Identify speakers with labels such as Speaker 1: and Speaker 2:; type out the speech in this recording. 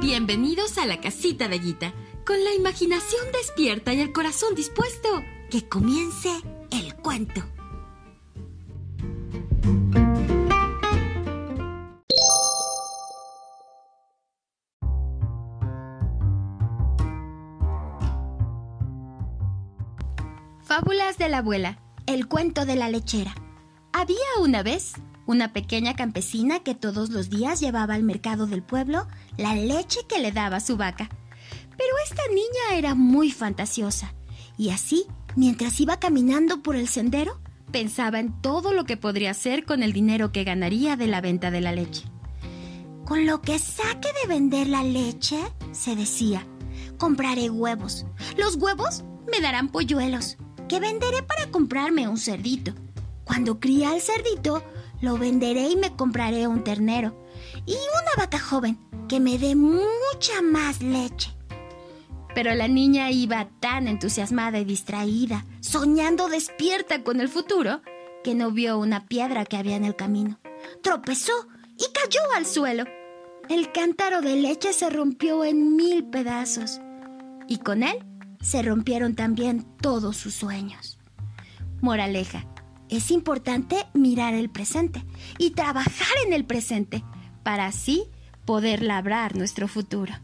Speaker 1: Bienvenidos a la casita de Guita, con la imaginación despierta y el corazón dispuesto.
Speaker 2: Que comience el cuento.
Speaker 3: Fábulas de la abuela. El cuento de la lechera. Había una vez una pequeña campesina que todos los días llevaba al mercado del pueblo la leche que le daba su vaca. Pero esta niña era muy fantasiosa y así, mientras iba caminando por el sendero, pensaba en todo lo que podría hacer con el dinero que ganaría de la venta de la leche.
Speaker 2: Con lo que saque de vender la leche, se decía, compraré huevos. Los huevos me darán polluelos que venderé para comprarme un cerdito. Cuando cría el cerdito, lo venderé y me compraré un ternero. Y una vaca joven que me dé mucha más leche.
Speaker 3: Pero la niña iba tan entusiasmada y distraída, soñando despierta con el futuro, que no vio una piedra que había en el camino. Tropezó y cayó al suelo. El cántaro de leche se rompió en mil pedazos. Y con él se rompieron también todos sus sueños. Moraleja, es importante mirar el presente y trabajar en el presente para así poder labrar nuestro futuro.